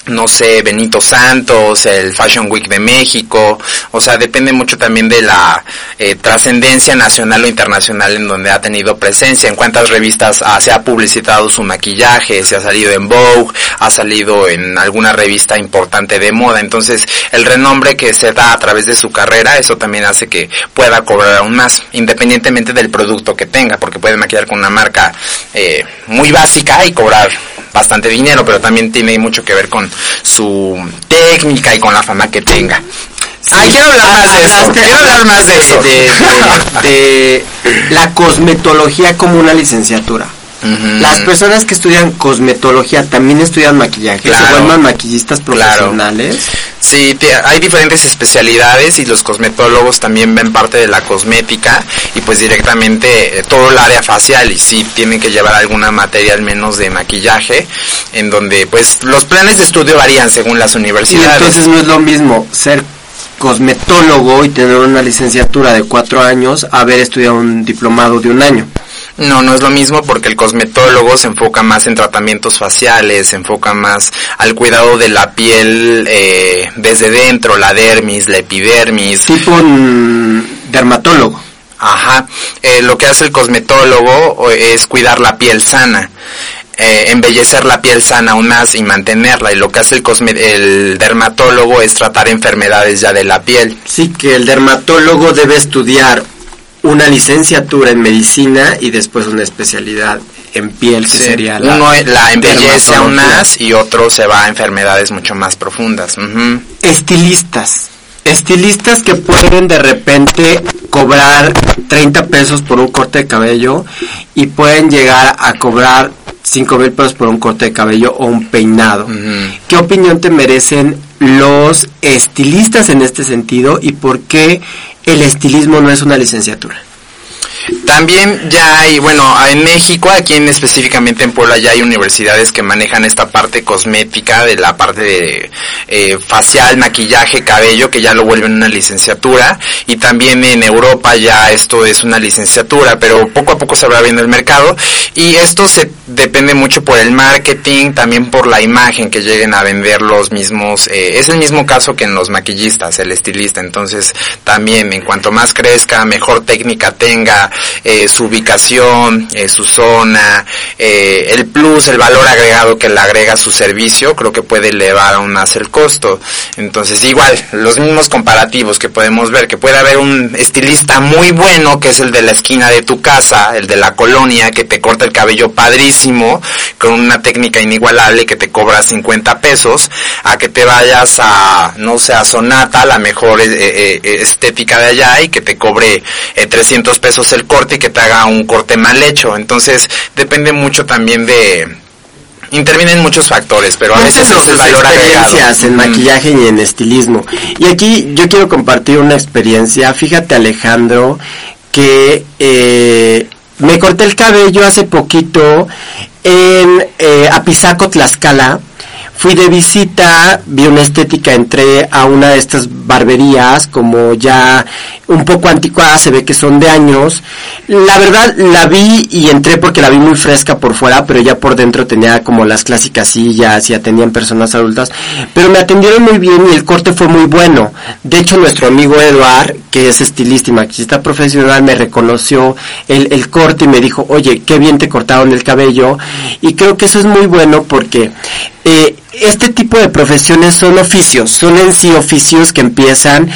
no sé, Benito Santos, el Fashion Week de México, o sea, depende mucho también de la eh, trascendencia nacional o internacional en donde ha tenido presencia, en cuántas revistas se ha publicitado su maquillaje, se ha salido en Vogue, ha salido en alguna revista importante de moda, entonces el renombre que se da a través de su carrera, eso también hace que pueda cobrar aún más, independientemente del producto que tenga, porque puede maquillar con una marca eh, muy básica y cobrar bastante dinero, pero también tiene mucho que ver con su técnica y con la fama que tenga. Ay, quiero hablar más de eso. Quiero hablar más de eso. De, la cosmetología como una licenciatura. Las personas que estudian cosmetología también estudian maquillaje, se vuelven maquillistas profesionales. Sí, hay diferentes especialidades y los cosmetólogos también ven parte de la cosmética y pues directamente eh, todo el área facial y sí tienen que llevar alguna materia al menos de maquillaje en donde pues los planes de estudio varían según las universidades. Y entonces no es lo mismo ser cosmetólogo y tener una licenciatura de cuatro años haber estudiado un diplomado de un año. No, no es lo mismo porque el cosmetólogo se enfoca más en tratamientos faciales, se enfoca más al cuidado de la piel eh, desde dentro, la dermis, la epidermis. Tipo un dermatólogo. Ajá. Eh, lo que hace el cosmetólogo es cuidar la piel sana. Eh, embellecer la piel sana aún más y mantenerla. Y lo que hace el, el dermatólogo es tratar enfermedades ya de la piel. Sí, que el dermatólogo debe estudiar una licenciatura en medicina y después una especialidad en piel que sería la uno la embellece aún más y otro se va a enfermedades mucho más profundas. Estilistas. Estilistas que pueden de repente cobrar 30 pesos por un corte de cabello y pueden llegar a cobrar 5 mil pesos por un corte de cabello o un peinado. ¿Qué opinión te merecen los estilistas en este sentido y por qué el estilismo no es una licenciatura? También ya hay, bueno, en México, aquí en específicamente en Puebla, ya hay universidades que manejan esta parte cosmética, de la parte de eh, facial, maquillaje, cabello, que ya lo vuelven una licenciatura. Y también en Europa ya esto es una licenciatura, pero poco a poco se va viendo el mercado. Y esto se depende mucho por el marketing, también por la imagen que lleguen a vender los mismos. Eh, es el mismo caso que en los maquillistas, el estilista. Entonces, también en cuanto más crezca, mejor técnica tenga, eh, su ubicación, eh, su zona, eh, el plus, el valor agregado que le agrega su servicio, creo que puede elevar aún más el costo. Entonces, igual, los mismos comparativos que podemos ver, que puede haber un estilista muy bueno, que es el de la esquina de tu casa, el de la colonia, que te corta el cabello padrísimo, con una técnica inigualable que te cobra 50 pesos, a que te vayas a, no sé, a Sonata, la mejor estética de allá, y que te cobre 300 pesos el corte y que te haga un corte mal hecho. Entonces, depende mucho también de intervienen muchos factores, pero a veces es el valor agregado. en maquillaje y en estilismo. Y aquí yo quiero compartir una experiencia. Fíjate, Alejandro, que eh, me corté el cabello hace poquito en eh, Apizaco, Tlaxcala Fui de visita, vi una estética, entré a una de estas barberías como ya un poco anticuada, se ve que son de años. La verdad la vi y entré porque la vi muy fresca por fuera, pero ya por dentro tenía como las clásicas sillas y atendían personas adultas. Pero me atendieron muy bien y el corte fue muy bueno. De hecho, nuestro amigo Eduard, que es estilista y maquillista profesional, me reconoció el, el corte y me dijo, oye, qué bien te cortaron el cabello. Y creo que eso es muy bueno porque eh, este tipo de profesiones son oficios, son en sí oficios que empiezan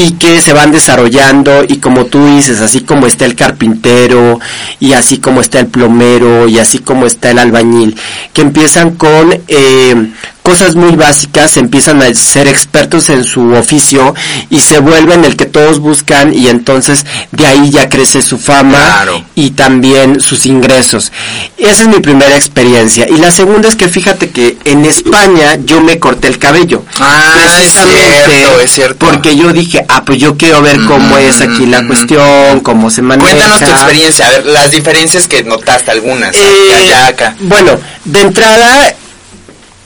y que se van desarrollando y como tú dices, así como está el carpintero y así como está el plomero y así como está el albañil, que empiezan con eh, cosas muy básicas, empiezan a ser expertos en su oficio y se vuelven el que todos buscan y entonces de ahí ya crece su fama Claro. y también sus ingresos. Esa es mi primera experiencia. Y la segunda es que fíjate que en España yo me corté el cabello. Ah, es cierto, es cierto. Porque yo dije, ah, pues yo quiero ver cómo es aquí la Mm, cuestión, cómo se maneja. Cuéntanos tu experiencia, a ver, las diferencias que notaste algunas, Eh, allá, acá. Bueno, de entrada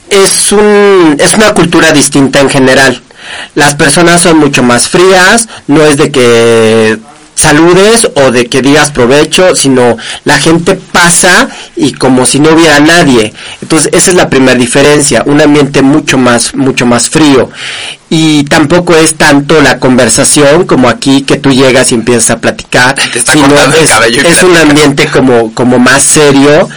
es un es una cultura distinta en general. Las personas son mucho más frías, no es de que saludes o de que digas provecho, sino la gente pasa y como si no hubiera nadie. Entonces, esa es la primera diferencia, un ambiente mucho más mucho más frío. Y tampoco es tanto la conversación como aquí que tú llegas y empiezas a platicar, sino es, es un ambiente como, como más serio.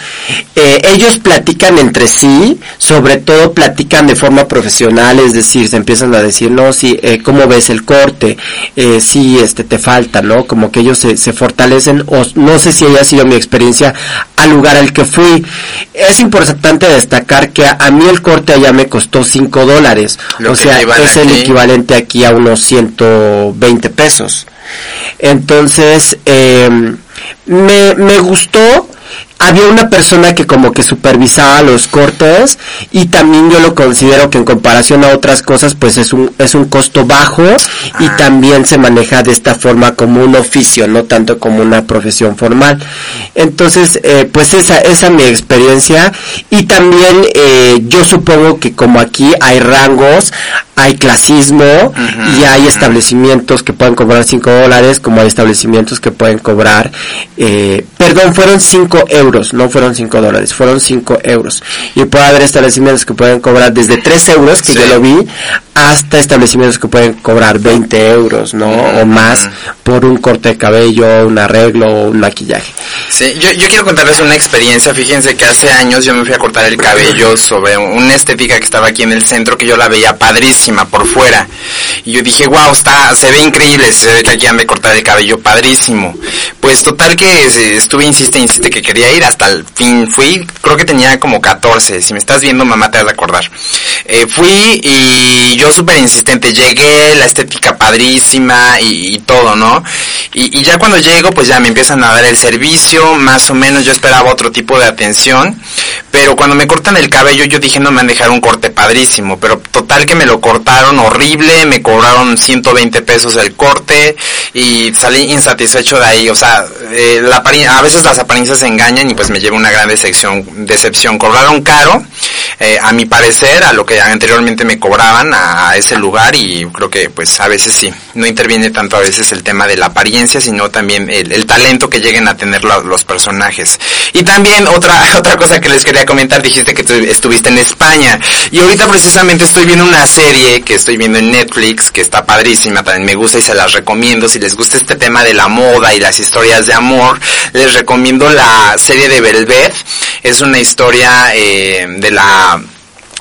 Eh, ellos platican entre sí, sobre todo platican de forma profesional, es decir, se empiezan a decir, no, sí, eh, ¿cómo ves el corte? Eh, sí, este, te falta, ¿no? Como que ellos se, se fortalecen, o no sé si haya sido mi experiencia al lugar al que fui. Es importante destacar que a, a mí el corte allá me costó 5 dólares, o sea, es el equivalente aquí a unos 120 pesos. Entonces, eh, me, me gustó. Había una persona que como que supervisaba los cortes y también yo lo considero que en comparación a otras cosas pues es un, es un costo bajo y también se maneja de esta forma como un oficio, no tanto como una profesión formal. Entonces, eh, pues esa, esa es mi experiencia y también eh, yo supongo que como aquí hay rangos, hay clasismo y hay establecimientos que pueden cobrar 5 dólares, como hay establecimientos que pueden cobrar, eh, perdón, fueron 5 euros, no fueron 5 dólares, fueron 5 euros. Y puede haber establecimientos que pueden cobrar desde 3 euros, que Sí. yo lo vi, hasta establecimientos que pueden cobrar 20 euros, ¿no? O más por un corte de cabello, un arreglo o un maquillaje. Sí, yo, yo quiero contarles una experiencia. Fíjense que hace años yo me fui a cortar el cabello sobre una estética que estaba aquí en el centro que yo la veía padrísima por fuera. Y yo dije, wow, está, se ve increíble, se ve que aquí han de cortar el cabello padrísimo. Pues total que eh, estuve, insiste, insiste que quería ir hasta el fin. Fui, creo que tenía como 14. Si me estás viendo, mamá, te vas a acordar. Eh, fui y yo súper insistente, llegué, la estética padrísima y, y todo, ¿no? Y, ya cuando llego, pues ya me empiezan a dar el servicio, más o menos yo esperaba otro tipo de atención, pero cuando me cortan el cabello yo dije no me van a dejar un corte padrísimo, pero total que me lo cortaron horrible, me cobraron 120 pesos el corte y salí insatisfecho de ahí, o sea, eh, la a veces las apariencias engañan y pues me lleva una gran decepción, decepción, cobraron caro, eh, a mi parecer, a lo que anteriormente me cobraban a, a ese lugar y creo que pues a veces sí, no interviene tanto a veces el tema de la apariencia, sino también el, talento que lleguen a tener lo- los personajes. Y también otra, otra cosa que les quería comentar, dijiste que estuviste en España y ahorita precisamente estoy viendo una serie que estoy viendo en Netflix que está padrísima, también me gusta y se las recomiendo. Si les gusta este tema de la moda y las historias de amor, les recomiendo la serie de Velvet. Es una historia eh, de la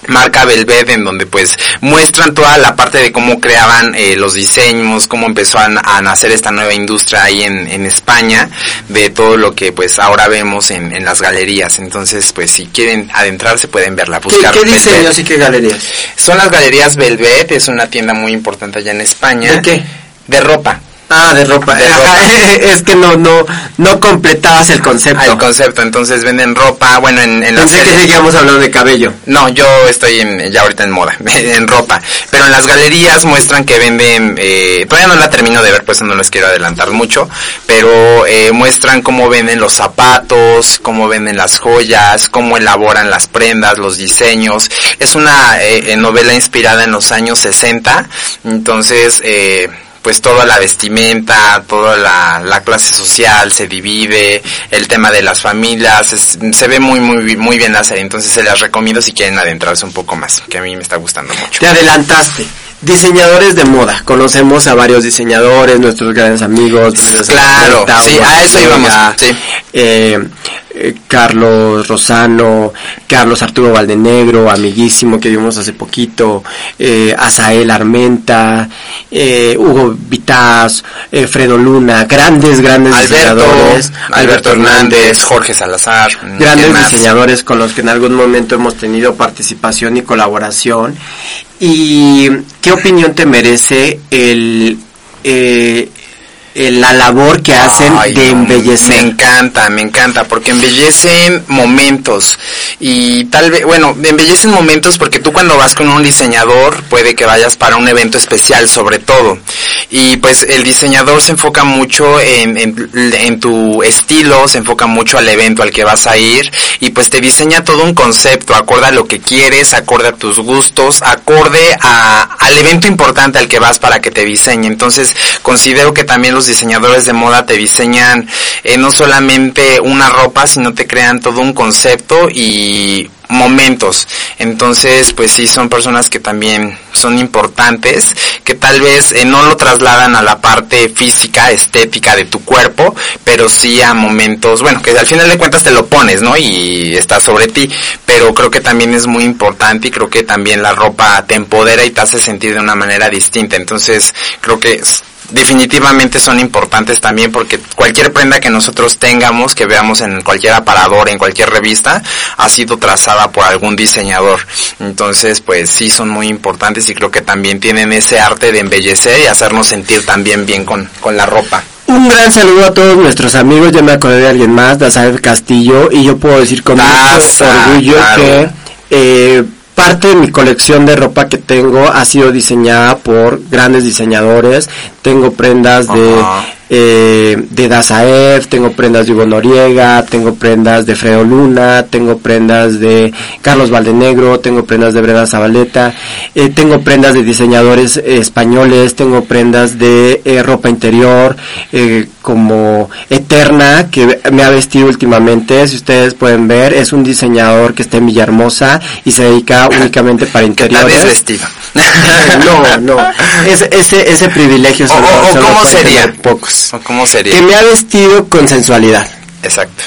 marca Velvet en donde pues muestran toda la parte de cómo creaban eh, los diseños, cómo empezó a, a nacer esta nueva industria ahí en, en España, de todo lo que pues ahora vemos en, en las galerías. Entonces pues si quieren adentrarse pueden verla, ¿Qué, buscar qué Velvet. diseños y qué galerías? Son las galerías Velvet, es una tienda muy importante allá en España. ¿De qué? De ropa. Ah, de ropa. De Ajá, ropa. es que no, no, no completabas el concepto. El concepto, entonces venden ropa, bueno, en, en las Pensé que galerías- seguíamos hablando de cabello. No, yo estoy en, ya ahorita en moda, en ropa. Pero en las galerías muestran que venden, eh, todavía no la termino de ver, pues no les quiero adelantar mucho, pero eh, muestran cómo venden los zapatos, cómo venden las joyas, cómo elaboran las prendas, los diseños. Es una eh, eh, novela inspirada en los años 60, entonces... Eh, pues toda la vestimenta, toda la, la clase social se divide, el tema de las familias, es- se ve muy, muy, muy bien la serie, entonces se las recomiendo si quieren adentrarse un poco más, que a mí me está gustando mucho. Te adelantaste. Diseñadores de moda. Conocemos a varios diseñadores, nuestros grandes amigos. Claro, sí, a eso íbamos, sí. eh, eh, Carlos Rosano, Carlos Arturo Valdenegro, amiguísimo que vimos hace poquito, eh, Azael Armenta, eh, Hugo Vitaz, eh, Fredo Luna, grandes, grandes Alberto, diseñadores, Alberto Hernández, Jorge Salazar, grandes diseñadores con los que en algún momento hemos tenido participación y colaboración. ¿Y qué opinión te merece el, eh, la labor que hacen Ay, de embellecer? Me encanta, me encanta, porque embellecen momentos. Y tal vez, bueno, embellecen momentos porque tú cuando vas con un diseñador puede que vayas para un evento especial sobre todo. Y pues el diseñador se enfoca mucho en, en, en tu estilo, se enfoca mucho al evento al que vas a ir y pues te diseña todo un concepto, acorde a lo que quieres, acorde a tus gustos, acorde a, al evento importante al que vas para que te diseñe. Entonces considero que también los diseñadores de moda te diseñan eh, no solamente una ropa, sino te crean todo un concepto y momentos. Entonces, pues sí, son personas que también son importantes, que tal vez eh, no lo trasladan a la parte física, estética de tu cuerpo, pero sí a momentos, bueno, que al final de cuentas te lo pones, ¿no? Y está sobre ti, pero creo que también es muy importante y creo que también la ropa te empodera y te hace sentir de una manera distinta. Entonces, creo que definitivamente son importantes también porque cualquier prenda que nosotros tengamos, que veamos en cualquier aparador, en cualquier revista, ha sido trazada por algún diseñador. Entonces, pues sí son muy importantes y creo que también tienen ese arte de embellecer y hacernos sentir también bien con, con la ropa. Un gran saludo a todos nuestros amigos, ya me acordé de alguien más, Dazael Castillo, y yo puedo decir con mucho Daza, orgullo claro. que eh, parte de mi colección de ropa que tengo ha sido diseñada por grandes diseñadores. Tengo prendas de. Eh, de Dazaev, tengo prendas de Hugo Noriega, tengo prendas de Fredo Luna, tengo prendas de Carlos Valdenegro, tengo prendas de Breda Zabaleta, eh, tengo prendas de diseñadores eh, españoles, tengo prendas de eh, ropa interior, eh, como Eterna, que me ha vestido últimamente, si ustedes pueden ver, es un diseñador que está en Villahermosa y se dedica únicamente para interiores. desvestido. No, no, ese, ese, ese privilegio O, o- cómo sería. pocos. ¿O ¿Cómo sería? Que me ha vestido con sensualidad. Exacto.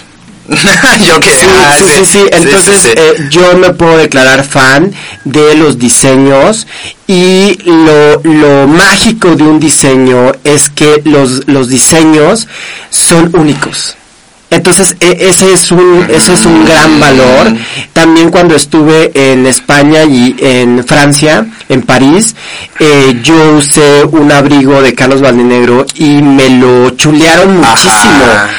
Yo que Sí, ah, sí, sí, sí. Entonces, eh, yo me puedo declarar fan de los diseños y lo, lo mágico de un diseño es que los, los diseños son únicos. Entonces, e- ese es un, ese es un gran valor. También cuando estuve en España y en Francia, en París, eh, yo usé un abrigo de Carlos Valdenegro y me lo chulearon muchísimo Ajá.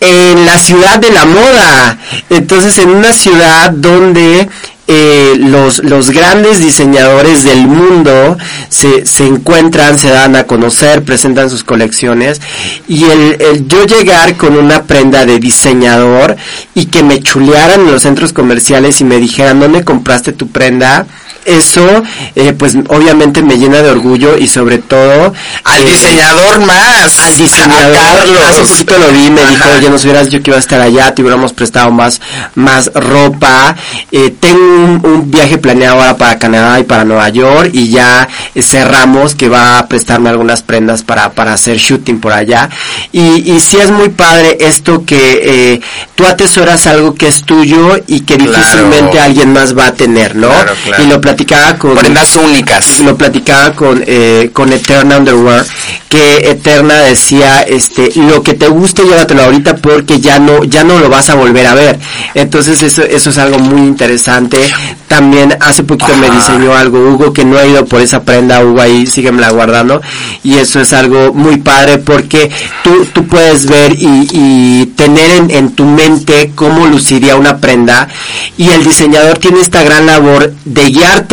en la ciudad de la moda. Entonces, en una ciudad donde eh, los, los grandes diseñadores del mundo se, se encuentran, se dan a conocer, presentan sus colecciones. Y el, el yo llegar con una prenda de diseñador y que me chulearan en los centros comerciales y me dijeran, ¿dónde compraste tu prenda? Eso, eh, pues obviamente me llena de orgullo y sobre todo... Al eh, diseñador más. al diseñador. A Carlos. Hace poquito lo vi, me Ajá. dijo, oye, nos hubieras dicho que iba a estar allá, te hubiéramos prestado más, más ropa. Eh, tengo un, un viaje planeado ahora para Canadá y para Nueva York y ya cerramos que va a prestarme algunas prendas para, para hacer shooting por allá. Y, y sí es muy padre esto que eh, tú atesoras algo que es tuyo y que Claro. difícilmente alguien más va a tener, ¿no? Claro, claro. Y lo platicaba con Prendas únicas. lo platicaba con eh, con Eterna Underwear que Eterna decía este lo que te guste llévatelo ahorita porque ya no ya no lo vas a volver a ver entonces eso eso es algo muy interesante. También hace poquito me diseñó algo Hugo que no ha ido por esa prenda Hugo ahí síguemela guardando. Y eso es algo muy padre porque tú tú puedes ver y, y tener en, en tu mente cómo luciría una prenda. Y el diseñador tiene esta gran labor de guiarte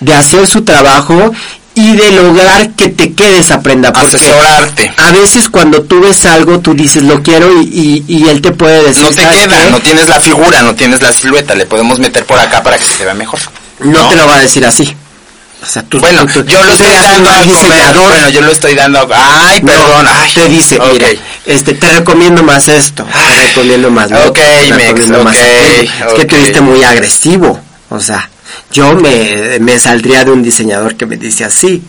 de hacer su trabajo y de lograr que te quede esa prenda. Porque Asesorarte. a veces cuando tú ves algo, tú dices lo quiero y, y, y él te puede decir. No te "¿Sabes queda, qué? no tienes la figura, no tienes la silueta, le podemos meter por acá para que se te vea mejor. No te lo va a decir así. O sea, tú, Bueno, tú- tú- yo lo estoy dando diseñador. Bueno, yo lo estoy dando a... Ay, No, perdón. ay. te dice, Ok. mira, este, te recomiendo más esto, te recomiendo más lo Ok, te Mex, recomiendo más ok, aquello. Es que tú viste muy agresivo, o sea, yo me, me saldría de un diseñador que me dice así,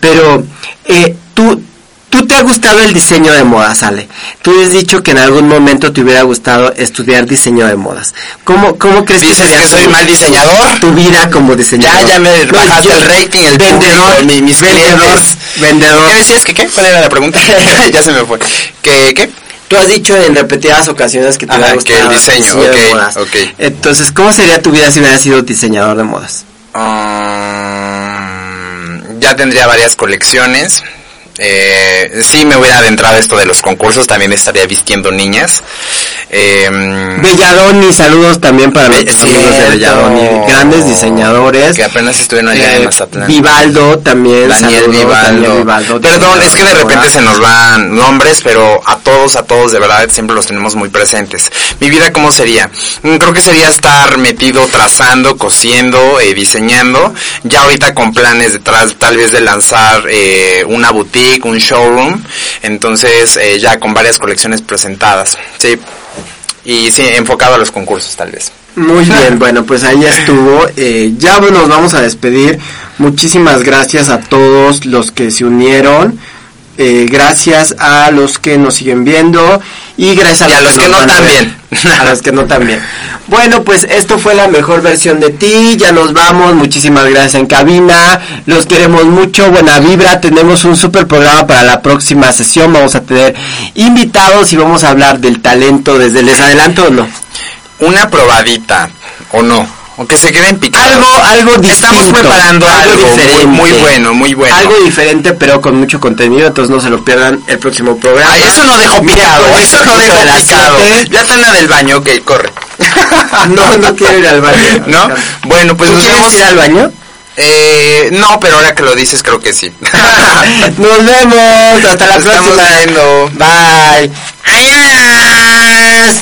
pero eh, tú, tú te ha gustado el diseño de modas, Ale. Tú has dicho que en algún momento te hubiera gustado estudiar diseño de modas. ¿Cómo, cómo crees que ¿Dices sería que soy mal diseñador? Tu vida como diseñador. Ya, ya me No, bajaste yo- el rating, el vendedor, público, mi- mis vendedor, clientes. vendedor. ¿Qué decías? ¿Que qué? ¿Cuál era la pregunta? ya se me fue. ¿Qué? ¿Qué? Tú has dicho en repetidas ocasiones que te Ajá, que el diseño, de ok, modas. ok. Entonces, ¿cómo sería tu vida si hubieras sido diseñador de modas? Um, ya tendría varias colecciones. Eh, sí me hubiera adentrado esto de los concursos, también estaría vistiendo niñas. Eh, Belladoni, saludos también para amigos de cierto. Belladoni, grandes diseñadores. que apenas estuvieron allá Eh, en Mazatlán. Vivaldo también, Daniel saludos, Vivaldo. Daniel Vivaldo, Perdón, es que de repente se nos van nombres, pero a todos, a todos de verdad siempre los tenemos muy presentes. Mi vida, ¿cómo sería? Mm, Creo que sería estar metido trazando, cosiendo, eh, diseñando. Ya ahorita con planes detrás, tal vez de lanzar eh, una boutique, un showroom. Entonces, eh, ya con varias colecciones presentadas. Sí. Y sí, enfocado a los concursos, tal vez. Muy bien, bueno, pues ahí estuvo. Eh, ya nos vamos a despedir. Muchísimas gracias a todos los que se unieron. Eh, gracias a los que nos siguen viendo y gracias a, Y a los que nos no también. A los que no también. Bueno, pues esto fue la mejor versión de ti. Ya nos vamos. Muchísimas gracias en cabina. Los queremos mucho. Buena vibra. Tenemos un super programa para la próxima sesión. Vamos a tener invitados y vamos a hablar del talento desde les adelanto o no. Una probadita, o no. O que se queden picados. algo algo distinto Estamos preparando algo, diferente muy, muy bueno, muy bueno. algo diferente pero con mucho contenido entonces no se lo pierdan el próximo programa Ay, eso no dejó picado, eso no dejó de picado. Ya está en la del baño, ok, corre. no no quiero ir al baño ¿No? Bueno, pues ¿Tú nos quieres vemos. ir al baño Eh, no, pero ahora que lo dices creo que sí. nos vemos hasta la estamos próxima viendo. bye adiós